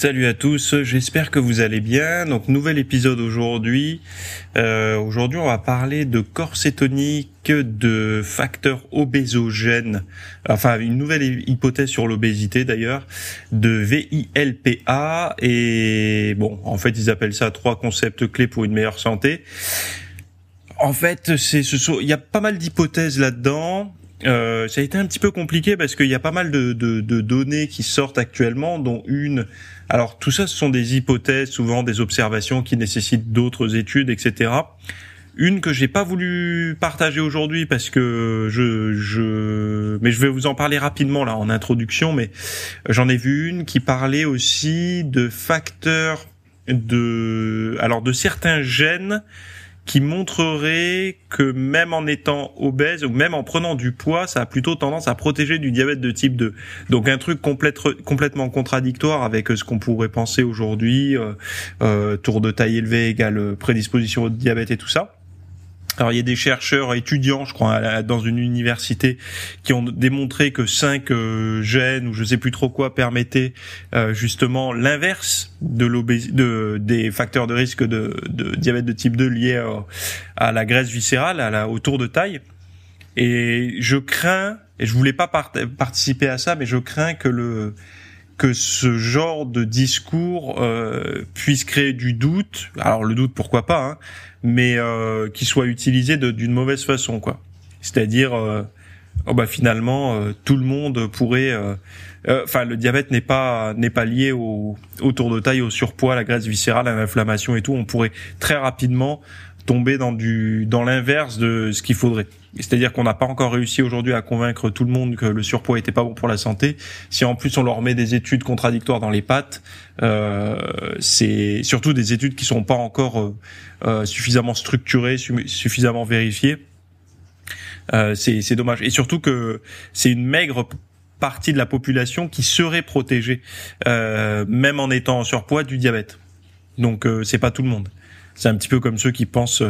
Salut à tous, j'espère que vous allez bien. Donc nouvel épisode aujourd'hui. Euh, aujourd'hui on va parler de corps cétonique, de facteurs obésogènes, enfin une nouvelle hypothèse sur l'obésité d'ailleurs, de VILPA et bon en fait ils appellent ça trois concepts clés pour une meilleure santé. En fait, c'est ce il y a pas mal d'hypothèses là-dedans. Euh, ça a été un petit peu compliqué parce qu'il y a pas mal de, de, de, données qui sortent actuellement, dont une. Alors tout ça, ce sont des hypothèses, souvent des observations qui nécessitent d'autres études, etc. Une que j'ai pas voulu partager aujourd'hui parce que je, je, mais je vais vous en parler rapidement là en introduction. Mais j'en ai vu une qui parlait aussi de facteurs de, alors de certains gènes qui montrerait que même en étant obèse ou même en prenant du poids, ça a plutôt tendance à protéger du diabète de type 2. Donc un truc complètement contradictoire avec ce qu'on pourrait penser aujourd'hui, euh, euh, tour de taille élevée égale prédisposition au diabète et tout ça. Alors il y a des chercheurs étudiants, je crois, dans une université, qui ont démontré que cinq euh, gènes ou je sais plus trop quoi permettaient euh, justement l'inverse de de, des facteurs de risque de, de, diabète de type 2 liés à, la graisse viscérale, à la, au tour de taille. Et je crains, et je voulais pas participer à ça, mais je crains que le que ce genre de discours euh, puisse créer du doute. Alors le doute, pourquoi pas, hein, mais euh, qui soit utilisé d'une mauvaise façon, quoi. C'est-à-dire, euh, oh bah finalement, euh, tout le monde pourrait. Euh, enfin, le diabète n'est pas n'est pas lié au, au tour de taille, au surpoids, à la graisse viscérale, à l'inflammation et tout. On pourrait très rapidement tomber dans du dans l'inverse de ce qu'il faudrait. C'est-à-dire qu'on n'a pas encore réussi aujourd'hui à convaincre tout le monde que le surpoids était pas bon pour la santé. Si en plus on leur met des études contradictoires dans les pattes, euh, c'est surtout des études qui sont pas encore euh, euh suffisamment structurées, suffisamment vérifiées. Euh, c'est dommage. Et surtout que c'est une maigre partie de la population qui serait protégée, euh, même en étant en surpoids, du diabète. Donc euh, c'est pas tout le monde. C'est un petit peu comme ceux qui pensent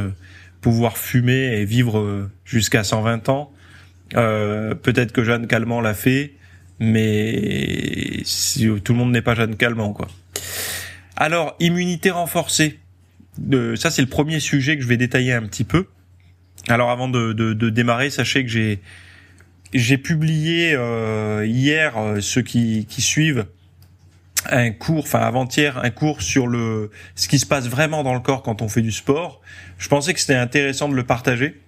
pouvoir fumer et vivre euh, jusqu'à 120 ans. Euh, peut-être que Jeanne Calment l'a fait, mais tout le monde n'est pas Jeanne Calment, quoi. Alors, immunité renforcée. Euh, ça, c'est le premier sujet que je vais détailler un petit peu. Alors, avant de, de, de démarrer, sachez que j'ai j'ai publié euh, hier ceux qui, qui suivent un cours, enfin avant-hier, un cours sur le ce qui se passe vraiment dans le corps quand on fait du sport. Je pensais que c'était intéressant de le partager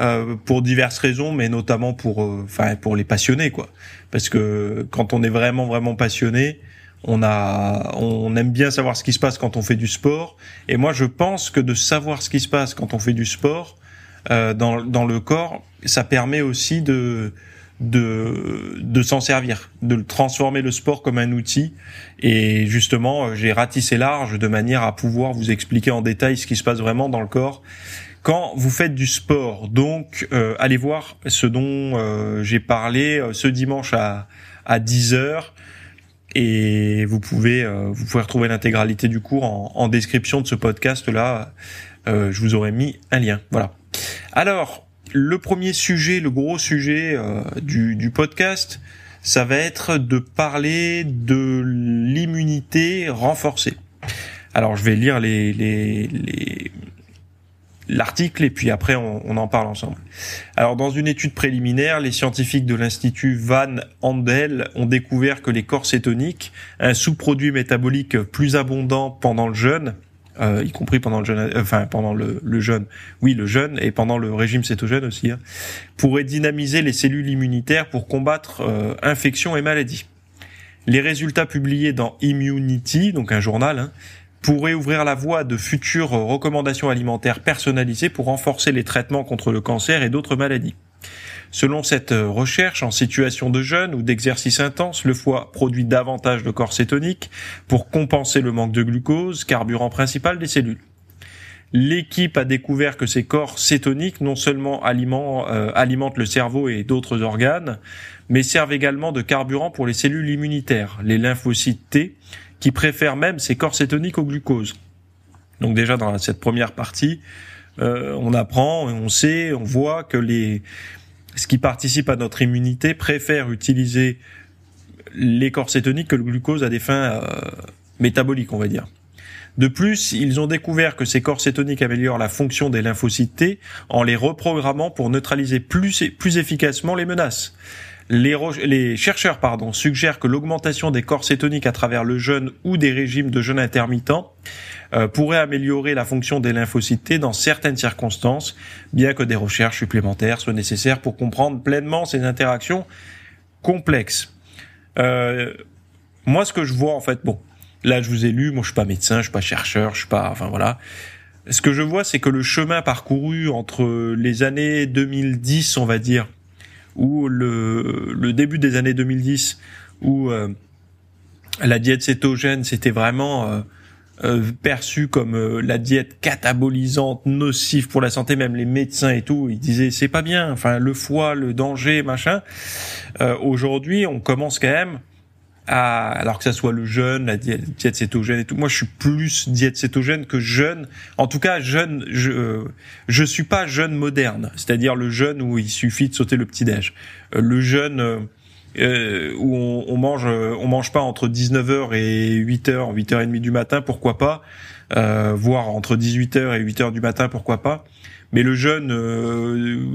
euh, pour diverses raisons, mais notamment pour, euh, enfin pour les passionnés, quoi. Parce que quand on est vraiment vraiment passionné, on a, on aime bien savoir ce qui se passe quand on fait du sport. Et moi, je pense que de savoir ce qui se passe quand on fait du sport euh, dans dans le corps, ça permet aussi de de, de s'en servir, de transformer le sport comme un outil. Et justement, euh, j'ai ratissé large de manière à pouvoir vous expliquer en détail ce qui se passe vraiment dans le corps quand vous faites du sport. Donc, euh, allez voir ce dont euh, j'ai parlé ce dimanche à, à 10h. Et vous pouvez, vous pouvez retrouver l'intégralité du cours en, en, description de ce podcast-là. je vous aurais mis un lien. Voilà. Alors, le premier sujet, le gros sujet euh, du, podcast, ça va être de parler de l'immunité renforcée. Alors je vais lire les, l'article et puis après on, on, en parle ensemble. Alors dans une étude préliminaire, les scientifiques de l'institut Van Andel ont découvert que les corps cétoniques, un sous-produit métabolique plus abondant pendant le jeûne, euh, y compris pendant le jeûne, enfin pendant le, le, oui le jeûne et pendant le régime cétogène aussi, hein, pourrait dynamiser les cellules immunitaires pour combattre euh, infections et maladies. Les résultats publiés dans Immunity, donc un journal, hein, pourraient ouvrir la voie de futures recommandations alimentaires personnalisées pour renforcer les traitements contre le cancer et d'autres maladies. Selon cette recherche, en situation de jeûne ou d'exercice intense, le foie produit davantage de corps cétonique pour compenser le manque de glucose, carburant principal des cellules. L'équipe a découvert que ces corps cétoniques non seulement euh, alimentent le cerveau et d'autres organes, mais servent également de carburant pour les cellules immunitaires, les lymphocytes T, qui préfèrent même ces corps cétoniques au glucose. Donc déjà dans cette première partie, euh, on apprend, on sait, on voit que les ce qui participe à notre immunité préfère utiliser les corps cétoniques que le glucose à des fins euh, métaboliques, on va dire. De plus, ils ont découvert que ces corps cétoniques améliorent la fonction des lymphocytes T en les reprogrammant pour neutraliser plus, plus efficacement les menaces. Les, chercheurs suggèrent que l'augmentation des corps cétoniques à travers le jeûne ou des régimes de jeûne intermittent euh, pourrait améliorer la fonction des lymphocytes T dans certaines circonstances, bien que des recherches supplémentaires soient nécessaires pour comprendre pleinement ces interactions complexes. Euh, moi, ce que je vois en fait, bon, là je vous ai lu, moi je suis pas médecin, je suis pas chercheur, je suis pas, enfin voilà. Ce que je vois, c'est que le chemin parcouru entre les années 2010, on va dire, ou le, le début des années 2010, où euh, la diète cétogène, c'était vraiment euh, euh, perçu comme la diète catabolisante, nocive pour la santé, même les médecins et tout, ils disaient c'est pas bien, enfin le foie, le danger, machin. Aujourd'hui, on commence quand même alors que ça soit le jeûne, la diète, cétogène et tout. Moi, je suis plus diète cétogène que jeûne. En tout cas, jeûne, je, euh, je suis pas jeûne moderne, c'est-à-dire le jeûne où il suffit de sauter le petit déj. Euh, le jeûne euh, euh, où on, on, mange, on mange pas entre 19h et 8h, 8h30 du matin, pourquoi pas, voire entre 18h et 8h du matin, pourquoi pas. Mais le jeûne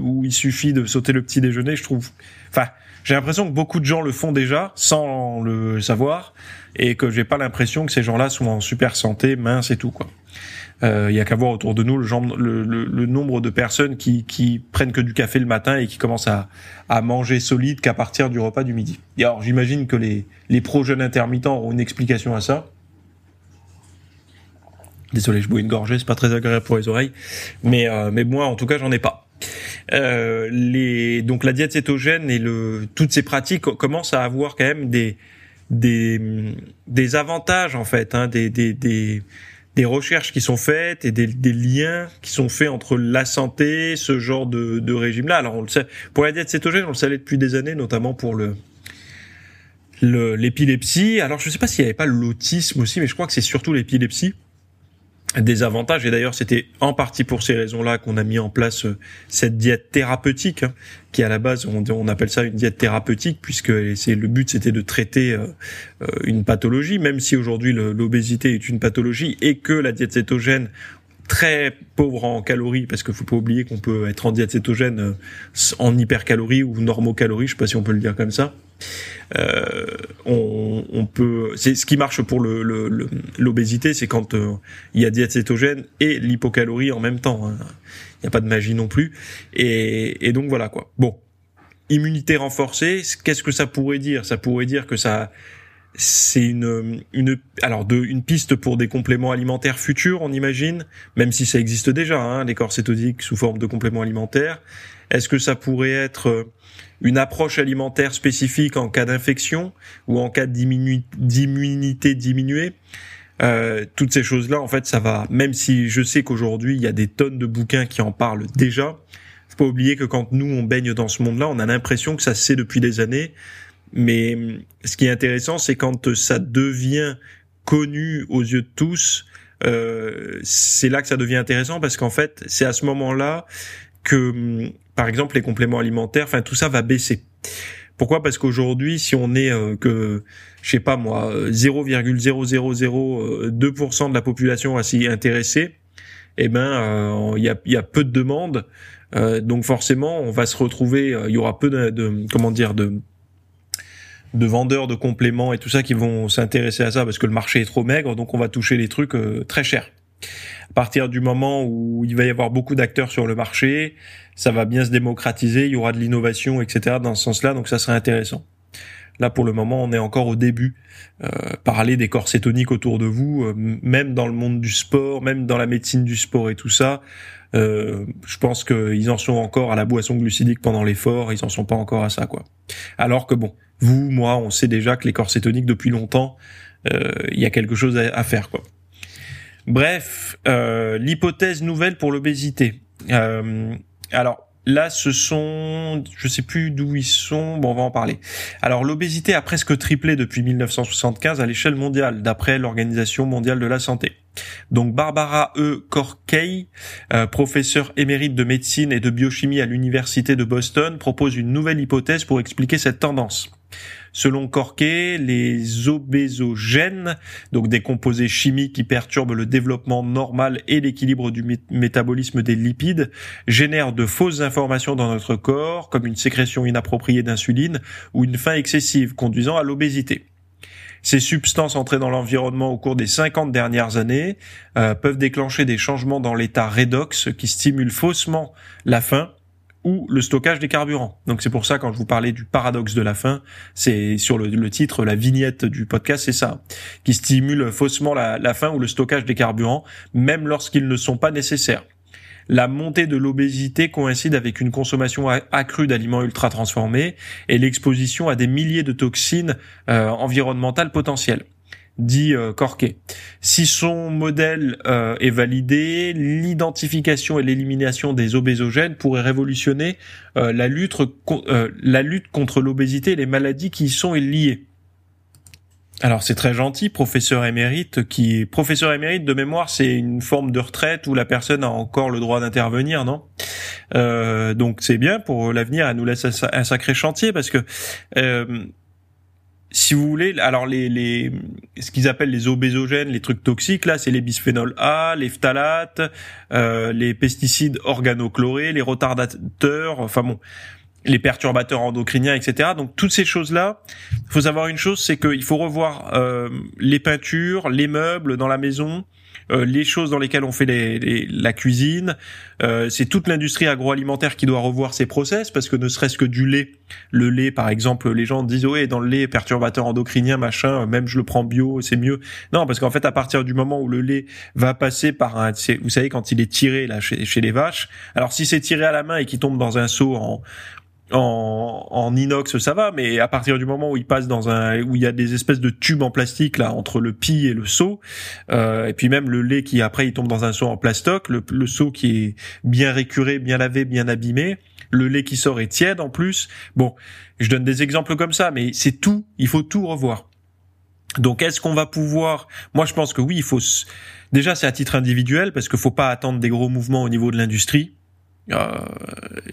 où il suffit de sauter le petit déjeuner, je trouve, enfin j'ai l'impression que beaucoup de gens le font déjà sans le savoir et que j'ai pas l'impression que ces gens-là sont en super santé, mince et tout quoi. Il euh, y a qu'à voir autour de nous le, genre, le, le, nombre de personnes qui, qui prennent que du café le matin et qui commencent à, à manger solide qu'à partir du repas du midi. Et alors j'imagine que les, les pro-jeunes intermittents ont une explication à ça. Désolé, je bois une gorgée, c'est pas très agréable pour les oreilles, mais euh, mais moi en tout cas j'en ai pas. Euh, les, donc la diète cétogène et le, toutes ces pratiques commencent à avoir quand même des, des, des avantages en fait, hein, des, des, des, des recherches qui sont faites et des, liens qui sont faits entre la santé, ce genre de, régime-là. Alors on le sait, pour la diète cétogène, on le savait depuis des années, notamment pour le l'épilepsie. Alors je sais pas s'il y avait pas l'autisme aussi, mais je crois que c'est surtout l'épilepsie des avantages. Et d'ailleurs c'était en partie pour ces raisons-là qu'on a mis en place euh, cette diète thérapeutique hein, qui à la base on, appelle ça une diète thérapeutique puisque le but c'était de traiter euh, euh, une pathologie même si aujourd'hui l'obésité est une pathologie et que la diète cétogène très pauvre en calories parce qu'il faut pas oublier qu'on peut être en diète cétogène en hypercalories ou normocalories je sais pas si on peut le dire comme ça euh, on, on, peut, c'est ce qui marche pour l'obésité, le, c'est quand euh, il y a diète cétogène et l'hypocalorie en même temps. Hein. Il n'y a pas de magie non plus. Et, et donc voilà quoi. Bon, immunité renforcée, qu'est-ce que ça pourrait dire? Ça pourrait dire que ça c'est une, une alors de une piste pour des compléments alimentaires futurs, on imagine, même si ça existe déjà, hein, les corps cétoniques sous forme de compléments alimentaires. Est-ce que ça pourrait être une approche alimentaire spécifique en cas d'infection ou en cas d'immunité diminuée? Euh, toutes ces choses-là, en fait, ça va. Même si je sais qu'aujourd'hui il y a des tonnes de bouquins qui en parlent déjà, faut pas oublier que quand nous on baigne dans ce monde-là, on a l'impression que ça se sait depuis des années. Mais ce qui est intéressant, c'est quand ça devient connu aux yeux de tous, euh, c'est là que ça devient intéressant parce qu'en fait, c'est à ce moment-là que par exemple les compléments alimentaires, enfin tout ça va baisser. Pourquoi? Parce qu'aujourd'hui, si on est euh, que, je sais pas moi, 0,0002% de la population à s'y intéresser, eh ben, euh, il y, a, y, a, peu de demandes, euh, donc forcément, on va se retrouver, il y aura peu de, de, comment dire, de de vendeurs de compléments et tout ça qui vont s'intéresser à ça parce que le marché est trop maigre, donc on va toucher les trucs très chers. À partir du moment où il va y avoir beaucoup d'acteurs sur le marché, ça va bien se démocratiser, il y aura de l'innovation, etc. dans ce sens-là, donc ça serait intéressant. Là, pour le moment, on est encore au début. Euh, parler des corps cétoniques autour de vous, euh, même dans le monde du sport, même dans la médecine du sport et tout ça, euh, je pense qu'ils en sont encore à la boisson glucidique pendant l'effort, ils en sont pas encore à ça, quoi. Alors que bon, vous, moi, on sait déjà que les corps cétoniques depuis longtemps, il y a quelque chose à, faire, quoi. Bref, l'hypothèse nouvelle pour l'obésité. alors, Là, ce sont, je sais plus d'où ils sont. Bon, on va en parler. Alors, l'obésité a presque triplé depuis 1975 à l'échelle mondiale, d'après l'Organisation mondiale de la santé. Donc, Barbara E. Corkey, euh, professeure émérite de médecine et de biochimie à l'université de Boston, propose une nouvelle hypothèse pour expliquer cette tendance. Selon Corquet, les obésogènes, donc des composés chimiques qui perturbent le développement normal et l'équilibre du métabolisme des lipides, génèrent de fausses informations dans notre corps, comme une sécrétion inappropriée d'insuline ou une faim excessive, conduisant à l'obésité. Ces substances entrées dans l'environnement au cours des 50 dernières années euh, peuvent déclencher des changements dans l'état redox qui stimulent faussement la faim ou le stockage des carburants. Donc c'est pour ça quand je vous parlais du paradoxe de la faim, c'est sur le, titre, la vignette du podcast, c'est ça, qui stimule faussement la, faim ou le stockage des carburants, même lorsqu'ils ne sont pas nécessaires. La montée de l'obésité coïncide avec une consommation accrue d'aliments ultra transformés et l'exposition à des milliers de toxines euh, environnementales potentielles dit euh, Corquet. Si son modèle euh, est validé, l'identification et l'élimination des obésogènes pourrait révolutionner euh, la, lutte, la lutte contre l'obésité et les maladies qui y sont liées. Alors c'est très gentil, professeur émérite, qui professeur émérite de mémoire, c'est une forme de retraite où la personne a encore le droit d'intervenir, non? Donc c'est bien pour l'avenir, elle nous laisse un sacré chantier parce que si vous voulez, alors les, les ce qu'ils appellent les obésogènes, les trucs toxiques là, c'est les bisphénols A, les phtalates, euh, les pesticides organochlorés, les retardateurs, enfin bon, les perturbateurs endocriniens, etc. Donc toutes ces choses-là, il faut savoir une chose, c'est qu'il faut revoir euh, les peintures, les meubles dans la maison, euh, les choses dans lesquelles on fait les, la cuisine. Euh, c'est toute l'industrie agroalimentaire qui doit revoir ses process parce que ne serait-ce que du lait, le lait par exemple, les gens disent ouais dans le lait perturbateur endocrinien machin, même je le prends bio, c'est mieux. Non parce qu'en fait à partir du moment où le lait va passer par un, vous savez quand il est tiré là chez, chez les vaches, alors si c'est tiré à la main et qu'il tombe dans un seau en en, en, inox ça va mais à partir du moment où il passe dans un où il y a des espèces de tubes en plastique là entre le pis et le seau euh, et puis même le lait qui après il tombe dans un seau en plastoc le, le seau qui est bien récuré bien lavé bien abîmé le lait qui sort est tiède en plus. Bon je donne des exemples comme ça mais c'est tout il faut tout revoir. Donc est-ce qu'on va pouvoir moi je pense que oui il faut déjà c'est à titre individuel parce qu'il faut pas attendre des gros mouvements au niveau de l'industrie euh,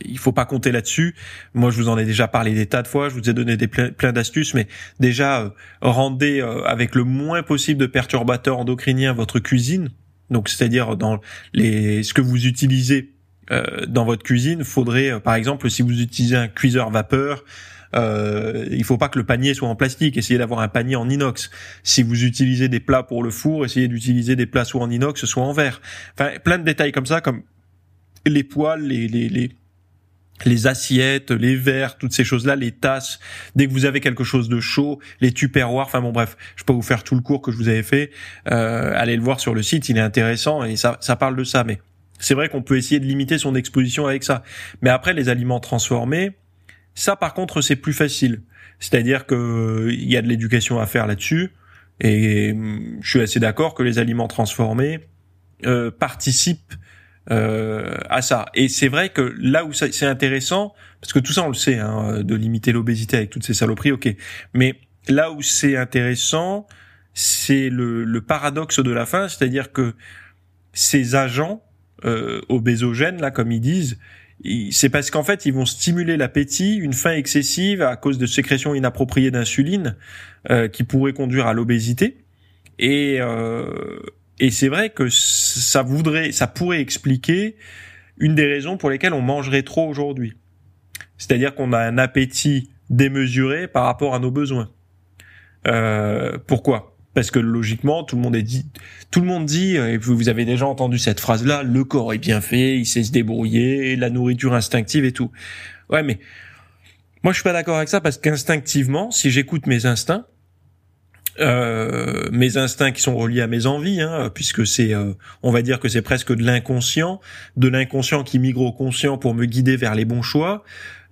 il faut pas compter là-dessus. Moi, je vous en ai déjà parlé des tas de fois. Je vous ai donné des plein, d'astuces, mais déjà euh, rendez euh, avec le moins possible de perturbateurs endocriniens votre cuisine. Donc, c'est-à-dire dans les ce que vous utilisez euh, dans votre cuisine, faudrait, par exemple, si vous utilisez un cuiseur vapeur, euh, il faut pas que le panier soit en plastique. Essayez d'avoir un panier en inox. Si vous utilisez des plats pour le four, essayez d'utiliser des plats soit en inox, soit en verre. Enfin, plein de détails comme ça, comme les poils, les, les, les, les assiettes, les verres, toutes ces choses-là, les tasses. Dès que vous avez quelque chose de chaud, les tupperwares. Enfin bon, bref, je peux vous faire tout le cours que je vous avais fait. Euh, allez le voir sur le site, il est intéressant et ça, ça parle de ça. Mais c'est vrai qu'on peut essayer de limiter son exposition avec ça. Mais après, les aliments transformés, ça par contre, c'est plus facile. C'est-à-dire que il y a de l'éducation à faire là-dessus. Et hum, je suis assez d'accord que les aliments transformés euh, participent euh, à ça. Et c'est vrai que là où c'est intéressant, parce que tout ça on le sait, hein, de limiter l'obésité avec toutes ces saloperies, ok. Mais là où c'est intéressant, c'est le, le, paradoxe de la fin, c'est-à-dire que ces agents euh, obésogènes, là, comme ils disent, c'est parce qu'en fait, ils vont stimuler l'appétit, une faim excessive à cause de sécrétions inappropriées d'insuline euh, qui pourraient conduire à l'obésité. Et, euh, et c'est vrai que ça voudrait, ça pourrait expliquer une des raisons pour lesquelles on mangerait trop aujourd'hui. C'est-à-dire qu'on a un appétit démesuré par rapport à nos besoins. Euh, pourquoi? Parce que logiquement, tout le monde est dit, tout le monde dit, et vous avez déjà entendu cette phrase-là, le corps est bien fait, il sait se débrouiller, la nourriture instinctive et tout. Ouais, mais Moi, je suis pas d'accord avec ça parce qu'instinctivement, si j'écoute mes instincts, euh, mes instincts qui sont reliés à mes envies, hein, puisque c'est, euh, on va dire que c'est presque de l'inconscient, de l'inconscient qui migre au conscient pour me guider vers les bons choix.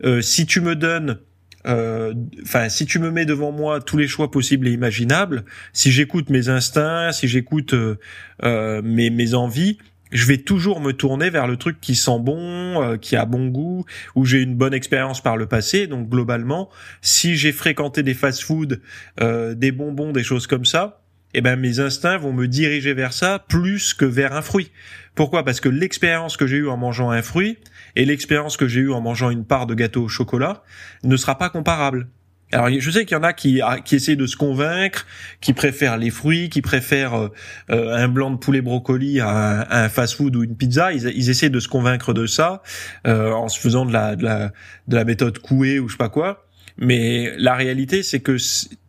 Euh, si tu me donnes enfin, si tu me mets devant moi tous les choix possibles et imaginables, si j'écoute mes instincts, si j'écoute mes, mes envies, je vais toujours me tourner vers le truc qui sent bon, euh, qui a bon goût, où j'ai une bonne expérience par le passé. Donc globalement, si j'ai fréquenté des fast-food, euh, des bonbons, des choses comme ça, eh ben mes instincts vont me diriger vers ça plus que vers un fruit. Pourquoi? Parce que l'expérience que j'ai eue en mangeant un fruit et l'expérience que j'ai eue en mangeant une part de gâteau au chocolat ne sera pas comparable. Alors je sais qu'il y en a qui, ah, qui essaient de se convaincre, qui préfèrent les fruits, qui préfèrent euh, euh, un blanc de poulet brocoli à un, fast-food ou une pizza. Ils, ils, essaient de se convaincre de ça euh, en se faisant de la, de la, de la méthode couée ou je sais pas quoi. Mais la réalité, c'est que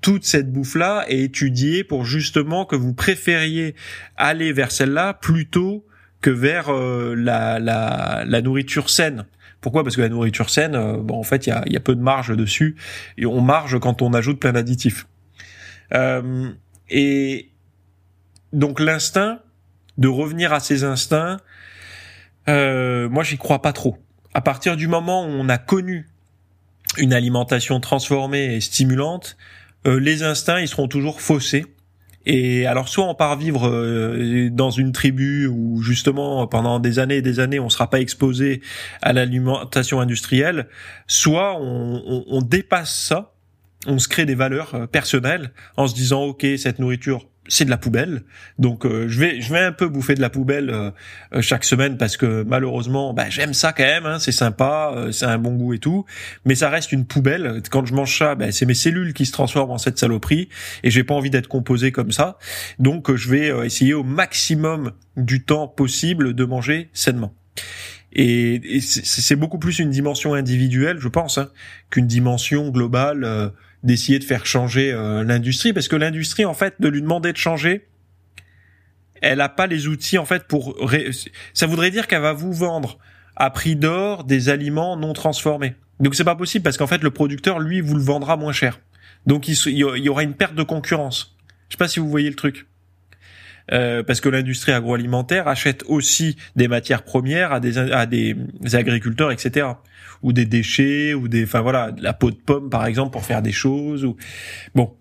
toute cette bouffe-là est étudiée pour justement que vous préfériez aller vers celle-là plutôt que vers la, la, la nourriture saine. Pourquoi? Parce que la nourriture saine, euh, bon, en fait, il y a, peu de marge dessus et on marge quand on ajoute plein d'additifs. Euh, et donc l'instinct de revenir à ses instincts, euh, moi, j'y crois pas trop. À partir du moment où on a connu une alimentation transformée et stimulante, les instincts, ils seront toujours faussés et alors soit on part vivre euh, dans une tribu où justement pendant des années et des années on sera pas exposé à l'alimentation industrielle, soit on, on, dépasse ça, on se crée des valeurs euh, personnelles en se disant ok cette nourriture c'est de la poubelle. Donc euh, je vais je vais un peu bouffer de la poubelle euh, euh, chaque semaine parce que malheureusement bah, j'aime ça quand même, hein, c'est sympa, c'est un bon goût et tout, mais ça reste une poubelle. Quand je mange ça, bah, c'est mes cellules qui se transforment en cette saloperie et j'ai pas envie d'être composé comme ça. Donc je vais essayer au maximum du temps possible de manger sainement. Et, c'est beaucoup plus une dimension individuelle, je pense, hein, qu'une dimension globale d'essayer de faire changer euh, l'industrie parce que l'industrie en fait de lui demander de changer elle a pas les outils en fait pour ça voudrait dire qu'elle va vous vendre à prix d'or des aliments non transformés. Donc c'est pas possible parce qu'en fait le producteur lui vous le vendra moins cher. Donc il, y aura une perte de concurrence. Je sais pas si vous voyez le truc euh, parce que l'industrie agroalimentaire achète aussi des matières premières à des, à des agriculteurs, etc. Ou des déchets, ou des, enfin voilà, la peau de pomme par exemple pour faire des choses. Ou bon,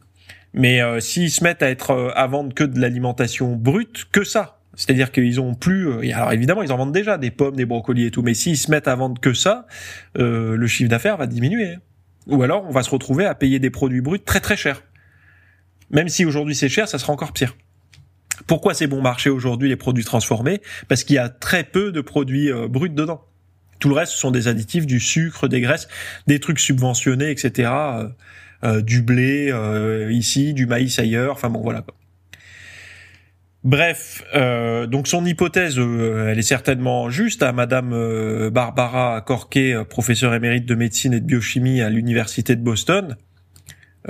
mais euh, s'ils se mettent à être euh, à vendre que de l'alimentation brute, que ça, c'est-à-dire qu'ils ont plus. alors évidemment, ils en vendent déjà des pommes, des brocolis et tout, mais s'ils se mettent à vendre que ça, le chiffre d'affaires va diminuer. Ou alors, on va se retrouver à payer des produits bruts très très chers. Même si aujourd'hui c'est cher, ça sera encore pire. Pourquoi c'est bon marché aujourd'hui les produits transformés? Parce qu'il y a très peu de produits euh, bruts dedans. Tout le reste, ce sont des additifs, du sucre, des graisses, des trucs subventionnés, etc. Euh, euh, du blé ici, du maïs ailleurs. Enfin bon, voilà. Bref, donc son hypothèse, elle est certainement juste. À Madame Barbara Corquet, professeure émérite de médecine et de biochimie à l'université de Boston,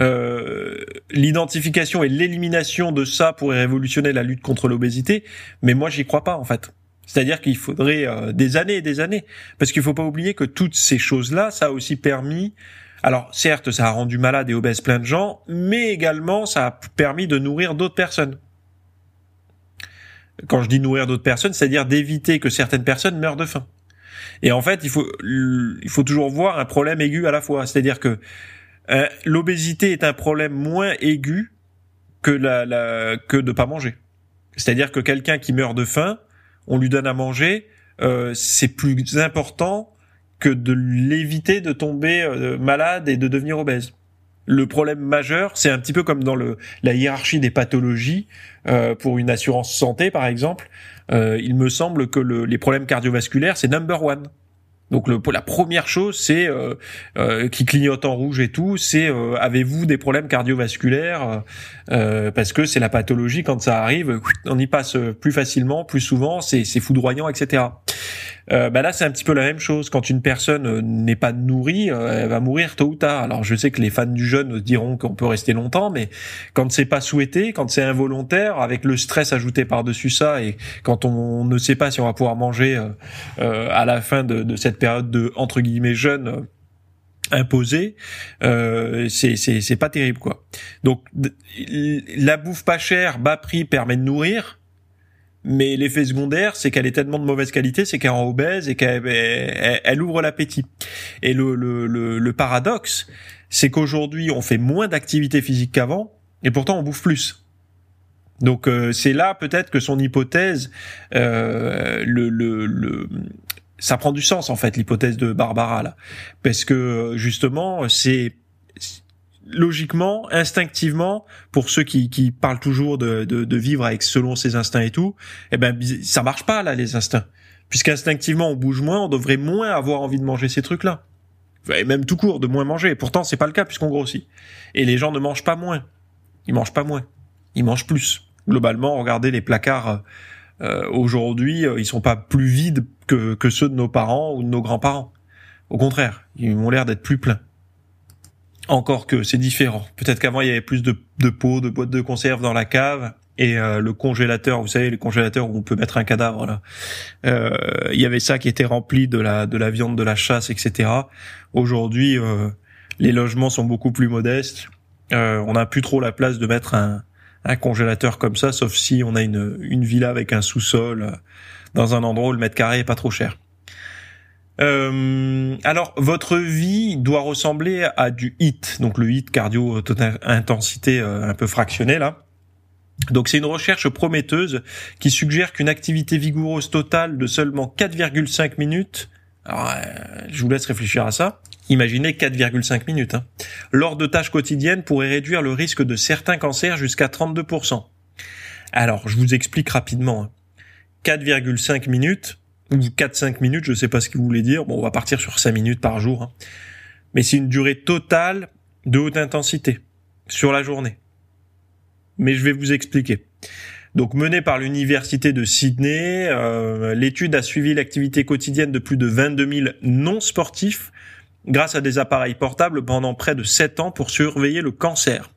euh, l'identification et l'élimination de ça pourrait révolutionner la lutte contre l'obésité, mais moi j'y crois pas en fait. C'est-à-dire qu'il faudrait euh, des années et des années, parce qu'il faut pas oublier que toutes ces choses-là, ça a aussi permis. Alors certes, ça a rendu malade et obèse plein de gens, mais également ça a permis de nourrir d'autres personnes. Quand je dis nourrir d'autres personnes, c'est-à-dire d'éviter que certaines personnes meurent de faim. Et en fait, il faut il faut toujours voir un problème aigu à la fois, c'est-à-dire que euh, l'obésité est un problème moins aigu que la, la que de pas manger. C'est-à-dire que quelqu'un qui meurt de faim, on lui donne à manger, euh, c'est plus important que de l'éviter de tomber euh, malade et de devenir obèse. Le problème majeur, c'est un petit peu comme dans le, la hiérarchie des pathologies euh, pour une assurance santé, par exemple. Euh, il me semble que le, les problèmes cardiovasculaires, c'est number one. Donc le, la première chose, c'est euh, euh, qui clignote en rouge et tout, c'est euh, avez-vous des problèmes cardiovasculaires Parce que c'est la pathologie quand ça arrive, on y passe plus facilement, plus souvent, c'est foudroyant, etc. Euh, bah là c'est un petit peu la même chose. Quand une personne euh, n'est pas nourrie, euh, elle va mourir tôt ou tard. Alors je sais que les fans du jeûne diront qu'on peut rester longtemps, mais quand c'est pas souhaité, quand c'est involontaire, avec le stress ajouté par-dessus ça, et quand on ne sait pas si on va pouvoir manger à la fin de, de, cette période de entre guillemets jeûne imposé, euh, c'est c'est pas terrible quoi. Donc la bouffe pas chère, bas prix permet de nourrir, mais l'effet secondaire, c'est qu'elle est tellement de mauvaise qualité, c'est qu'elle rend obèse et qu'elle elle, ouvre l'appétit. Et le, le, le, paradoxe, c'est qu'aujourd'hui, on fait moins d'activité physique qu'avant, et pourtant on bouffe plus. Donc euh, c'est là peut-être que son hypothèse, euh, le, le, ça prend du sens en fait l'hypothèse de Barbara là, parce que justement c'est logiquement, instinctivement, pour ceux qui, qui parlent toujours de, de, de, vivre avec selon ses instincts et tout, eh ben ça marche pas là les instincts. Puisqu'instinctivement on bouge moins, on devrait moins avoir envie de manger ces trucs-là. Et même tout court, de moins manger. Et pourtant c'est pas le cas puisqu'on grossit. Et les gens ne mangent pas moins. Ils mangent pas moins. Ils mangent plus. Globalement, regardez les placards euh, aujourd'hui, euh, ils sont pas plus vides que, que ceux de nos parents ou de nos grands-parents. Au contraire, ils ont l'air d'être plus pleins. Encore que c'est différent. Peut-être qu'avant il y avait plus de, de pots, de boîtes de conserve dans la cave et euh, le congélateur, vous savez, les congélateurs où on peut mettre un cadavre là. Euh, il y avait ça qui était rempli de la de la viande de la chasse, etc. Aujourd'hui, euh, les logements sont beaucoup plus modestes. on n'a plus trop la place de mettre un, un congélateur comme ça, sauf si on a une, une villa avec un sous-sol dans un endroit où le mètre carré est pas trop cher. Euh, alors, votre vie doit ressembler à du HIT, donc le HIT cardio intensité euh, un peu fractionné là. Donc c'est une recherche prometteuse qui suggère qu'une activité vigoureuse totale de seulement 4,5 minutes, alors, euh, je vous laisse réfléchir à ça, imaginez 4,5 minutes, hein, de tâches quotidiennes pourrait réduire le risque de certains cancers jusqu'à 32%. Alors, je vous explique rapidement. 4,5 hein. minutes, ou 4-5 minutes, je sais pas ce que vous voulez dire. Bon, on va partir sur 5 minutes par jour. Hein. Mais c'est une durée totale de haute intensité sur la journée. Mais je vais vous expliquer. Donc menée par l'université de Sydney, euh, l'étude a suivi l'activité quotidienne de plus de 22 000 non sportifs grâce à des appareils portables pendant près de 7 ans pour surveiller le cancer.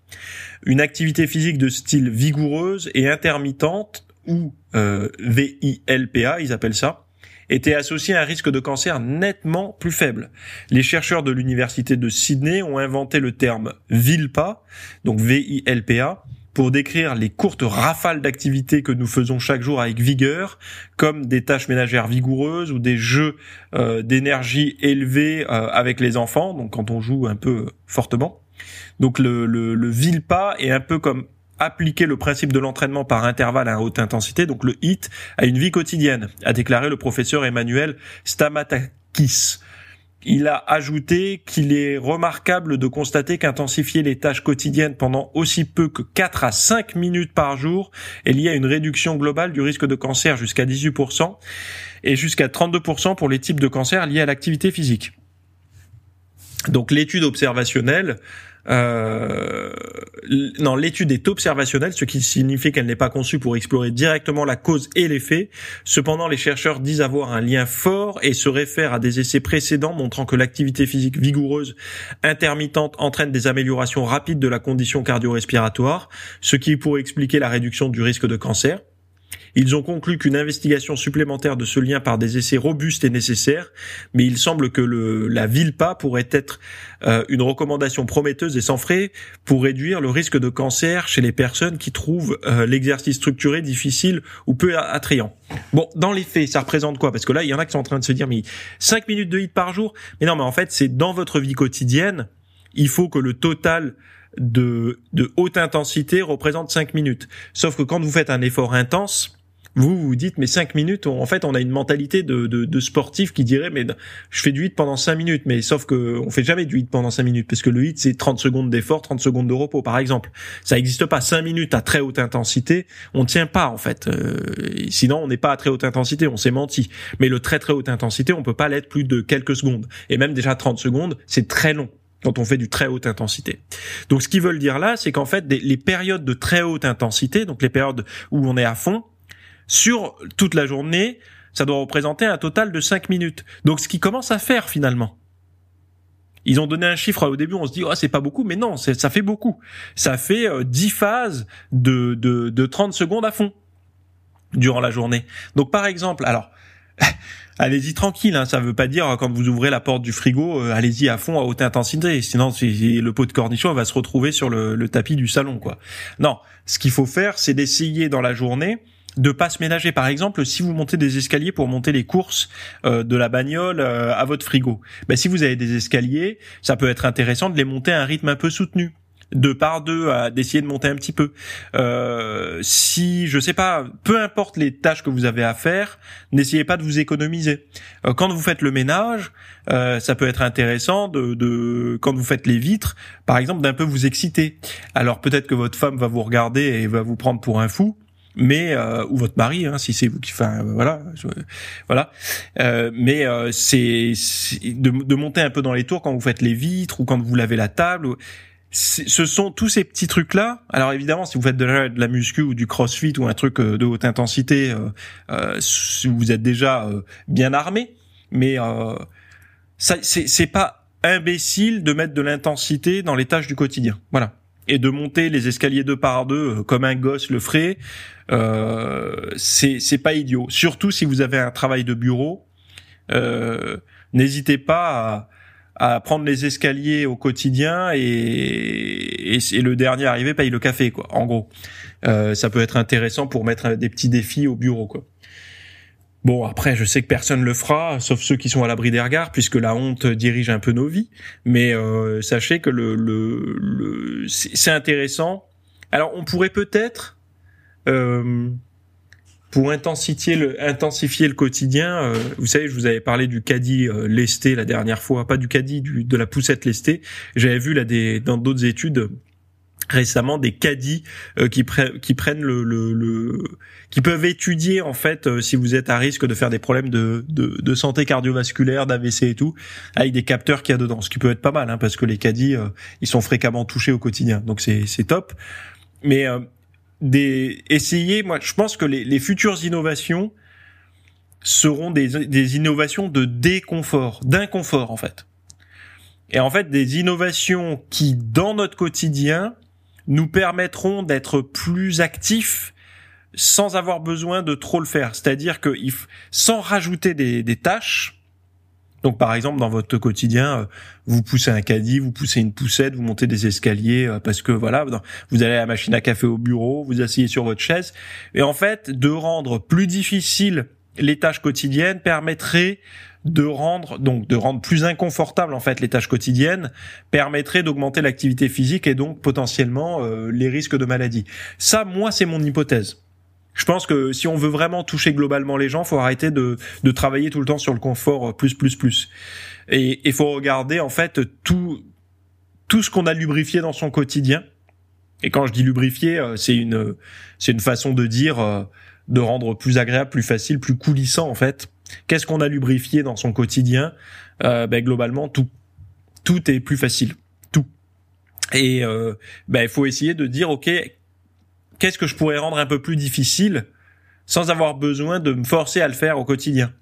Une activité physique de style vigoureuse et intermittente ou euh, VILPA, ils appellent ça, était associé à un risque de cancer nettement plus faible. Les chercheurs de l'université de Sydney ont inventé le terme VILPA, donc V-I-L-P-A, pour décrire les courtes rafales d'activité que nous faisons chaque jour avec vigueur, comme des tâches ménagères vigoureuses ou des jeux euh, d'énergie élevés euh, avec les enfants, donc quand on joue un peu fortement. Donc le, le, est un peu comme appliquer le principe de l'entraînement par intervalle à haute intensité, donc le HIT, à une vie quotidienne, a déclaré le professeur Emmanuel Stamatakis. Il a ajouté qu'il est remarquable de constater qu'intensifier les tâches quotidiennes pendant aussi peu que 4 à 5 minutes par jour est lié à une réduction globale du risque de cancer jusqu'à 18% et jusqu'à 32% pour les types de cancers liés à l'activité physique. Donc l'étude observationnelle euh, l'étude est observationnelle, ce qui signifie qu'elle n'est pas conçue pour explorer directement la cause et l'effet. Cependant, les chercheurs disent avoir un lien fort et se réfèrent à des essais précédents montrant que l'activité physique vigoureuse intermittente entraîne des améliorations rapides de la condition cardio-respiratoire, ce qui pourrait expliquer la réduction du risque de cancer. Ils ont conclu qu'une investigation supplémentaire de ce lien par des essais robustes est nécessaire, mais il semble que le, la VILPA pourrait être euh, une recommandation prometteuse et sans frais pour réduire le risque de cancer chez les personnes qui trouvent euh, l'exercice structuré difficile ou peu attrayant. Bon, dans les faits, ça représente quoi? Parce que là, il y en a qui sont en train de se dire, mais 5 minutes de hit par jour? Mais non, mais en fait, c'est dans votre vie quotidienne, il faut que le total de, de haute intensité représente 5 minutes. Sauf que quand vous faites un effort intense, vous vous dites mais 5 minutes, en fait on a une mentalité de, de, de sportif qui dirait mais je fais du hit pendant 5 minutes, mais sauf que on fait jamais du hit pendant 5 minutes parce que le hit c'est 30 secondes d'effort, 30 secondes de repos par exemple. Ça n'existe pas 5 minutes à très haute intensité, on tient pas en fait. Euh, sinon on n'est pas à très haute intensité, on s'est menti. Mais le très très haute intensité, on peut pas l'être plus de quelques secondes. Et même déjà 30 secondes, c'est très long quand on fait du très haute intensité. Donc ce qu'ils veulent dire là, c'est qu'en fait les périodes de très haute intensité, donc les périodes où on est à fond, sur toute la journée, ça doit représenter un total de 5 minutes. Donc ce qui commence à faire finalement. Ils ont donné un chiffre au début, on se dit oh c'est pas beaucoup, mais non, ça fait beaucoup. Ça fait 10 euh, phases de, de, de 30 secondes à fond durant la journée. Donc par exemple, alors allez-y tranquille. Hein, ça veut pas dire quand vous ouvrez la porte du frigo, euh, allez-y à fond à haute intensité. Sinon, le pot de cornichon va se retrouver sur le, le tapis du salon, quoi. Non, ce qu'il faut faire, c'est d'essayer dans la journée de pas se ménager. Par exemple, si vous montez des escaliers pour monter les courses euh, de la bagnole euh, à votre frigo, ben, si vous avez des escaliers, ça peut être intéressant de les monter à un rythme un peu soutenu deux par deux à d'essayer de monter un petit peu. Euh, si je sais pas, peu importe les tâches que vous avez à faire, n'essayez pas de vous économiser. Euh, quand vous faites le ménage, euh, ça peut être intéressant de, de, quand vous faites les vitres, par exemple, d'un peu vous exciter. Alors peut-être que votre femme va vous regarder et va vous prendre pour un fou mais euh, ou votre mari hein, si c'est vous qui enfin voilà voilà euh, mais euh, c'est de, de, monter un peu dans les tours quand vous faites les vitres ou quand vous lavez la table ce sont tous ces petits trucs là alors évidemment si vous faites de la, de la muscu ou du crossfit ou un truc euh, de haute intensité euh, vous êtes déjà bien armé mais ça c'est pas imbécile de mettre de l'intensité dans les tâches du quotidien. Voilà. Et de monter les escaliers deux par deux comme un gosse le ferait euh, c'est pas idiot. Surtout si vous avez un travail de bureau, euh, n'hésitez pas à, à, prendre les escaliers au quotidien et, et, le dernier arrivé paye le café quoi. En gros, euh, ça peut être intéressant pour mettre des petits défis au bureau quoi. Bon, après, je sais que personne le fera, sauf ceux qui sont à l'abri des regards, puisque la honte dirige un peu nos vies. Mais euh, sachez que le, le, le c'est intéressant. Alors, on pourrait peut-être euh, pour intensifier le, intensifier le quotidien, euh, vous savez, je vous avais parlé du caddie euh, lesté la dernière fois, pas du caddie, du, de la poussette lestée. J'avais vu là des, dans d'autres études récemment des caddies qui, qui prennent le, le, le, qui peuvent étudier en fait si vous êtes à risque de faire des problèmes de, de, de santé cardiovasculaire, d'AVC et tout, avec des capteurs qu'il y a dedans, ce qui peut être pas mal hein, parce que les caddies ils sont fréquemment touchés au quotidien, donc c'est top. Mais des essayer. Moi, je pense que les, les futures innovations seront des, des innovations de déconfort, d'inconfort en fait. Et en fait, des innovations qui, dans notre quotidien, nous permettront d'être plus actifs sans avoir besoin de trop le faire. C'est-à-dire que sans rajouter des, des tâches, donc par exemple dans votre quotidien, euh, vous poussez un caddie, vous poussez une poussette, vous montez des escaliers euh, parce que voilà, vous allez à la machine à café au bureau, vous asseyez sur votre chaise et en fait de rendre plus difficile les tâches quotidiennes permettrait de rendre donc de rendre plus inconfortable en fait les tâches quotidiennes permettrait d'augmenter l'activité physique et donc potentiellement euh, les risques de maladie. Ça moi c'est mon hypothèse. Je pense que si on veut vraiment toucher globalement les gens, faut arrêter de, de travailler tout le temps sur le confort euh, plus plus plus. Et il faut regarder en fait tout tout ce qu'on a lubrifié dans son quotidien. Et quand je dis lubrifier, euh, c'est une c'est une façon de dire euh, de rendre plus agréable, plus facile, plus coulissant en fait. Qu'est-ce qu'on a lubrifié dans son quotidien? Euh, ben, globalement tout tout est plus facile, tout. Et ben il faut essayer de dire ok qu'est-ce que je pourrais rendre un peu plus difficile sans avoir besoin de me forcer à le faire au quotidien?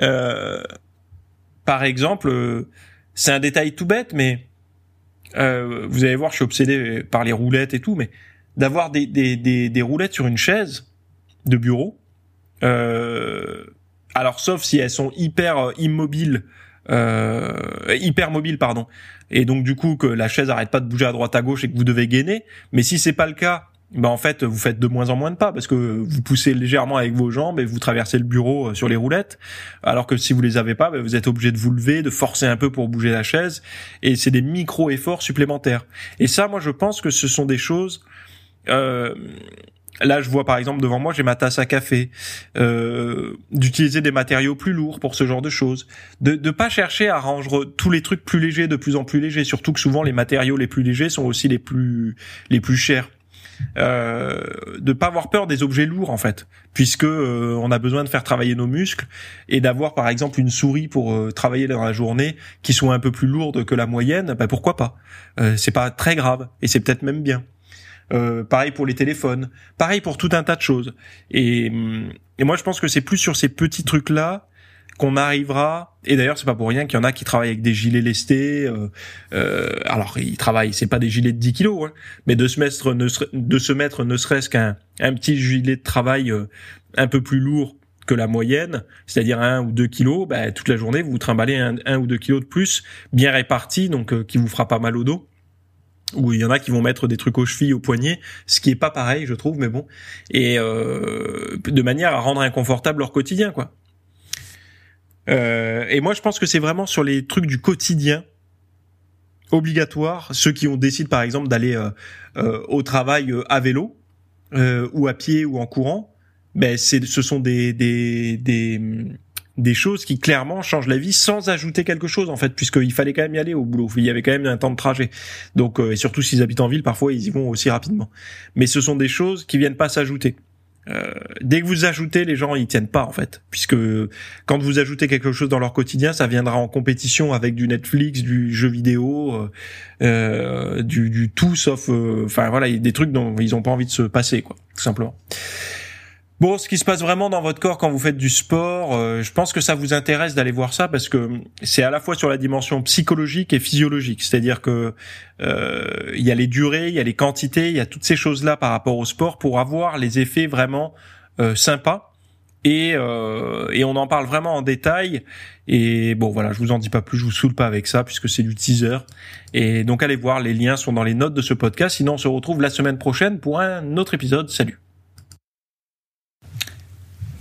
Euh, par exemple, euh, c'est un détail tout bête, mais euh, vous allez voir, je suis obsédé par les roulettes et tout, mais d'avoir des, des, des, roulettes sur une chaise de bureau, euh, alors sauf si elles sont hyper euh, immobiles, euh, hyper mobiles, pardon, et donc du coup que la chaise arrête pas de bouger à droite à gauche et que vous devez gainer, mais si c'est pas le cas ben en fait vous faites de moins en moins de pas parce que vous poussez légèrement avec vos jambes et vous traversez le bureau euh, sur les roulettes alors que si vous les avez pas ben vous êtes obligé de vous lever de forcer un peu pour bouger la chaise et c'est des micro efforts supplémentaires et ça moi je pense que ce sont des choses euh, Là, je vois par exemple devant moi, j'ai ma tasse à café. Euh, d'utiliser des matériaux plus lourds pour ce genre de choses. De ne pas chercher à rendre tous les trucs plus légers, de plus en plus légers. Surtout que souvent les matériaux les plus légers sont aussi les plus les plus chers euh, de pas avoir peur des objets lourds en fait, puisque euh, on a besoin de faire travailler nos muscles et d'avoir par exemple une souris pour euh, travailler dans la journée qui soit un peu plus lourde que la moyenne, bah pourquoi pas? Euh, C'est pas très grave et c'est peut-être même bien. pareil pour les téléphones, pareil pour tout un tas de choses. Et, et moi je pense que c'est plus sur ces petits trucs là qu'on arrivera et d'ailleurs c'est pas pour rien qu'il y en a qui travaillent avec des gilets lestés euh, euh, alors ils travaillent c'est pas des gilets de 10 kilos hein, mais de se mettre ne, de se mettre ne serait-ce qu'un un petit gilet de travail euh, un peu plus lourd que la moyenne, c'est-à-dire un ou deux kilos, bah, toute la journée, vous vous trimballez un, un, ou deux kilos de plus, bien répartis, donc euh, qui vous fera pas mal au dos. Ou il y en a qui vont mettre des trucs aux chevilles, aux poignets, ce qui est pas pareil, je trouve, mais bon. Et euh, de manière à rendre inconfortable leur quotidien, quoi. Euh, et moi, je pense que c'est vraiment sur les trucs du quotidien obligatoire. Ceux qui ont décidé, par exemple, d'aller euh, euh, au travail à vélo ou à pied ou en courant, ben c'est, ce sont des, des, des des choses qui clairement changent la vie sans ajouter quelque chose en fait puisqu'il fallait quand même y aller au boulot. Il y avait quand même un temps de trajet. Donc et surtout s'ils habitent en ville parfois ils y vont aussi rapidement. Mais ce sont des choses qui viennent pas s'ajouter euh, dès que vous ajoutez, les gens ils tiennent pas en fait, puisque quand vous ajoutez quelque chose dans leur quotidien, ça viendra en compétition avec du Netflix, du jeu vidéo, euh, euh du, du, tout sauf, euh, enfin voilà, des trucs dont ils ont pas envie de se passer quoi, tout simplement. Bon, ce qui se passe vraiment dans votre corps quand vous faites du sport, euh, je pense que ça vous intéresse d'aller voir ça parce que c'est à la fois sur la dimension psychologique et physiologique. C'est-à-dire que euh, il y a les durées, il y a les quantités, il y a toutes ces choses-là par rapport au sport pour avoir les effets vraiment euh, sympas. Et, euh, et on en parle vraiment en détail. Et bon, voilà, je vous en dis pas plus, je vous saoule pas avec ça puisque c'est du teaser. Et donc allez voir, les liens sont dans les notes de ce podcast. Sinon, on se retrouve la semaine prochaine pour un autre épisode. Salut.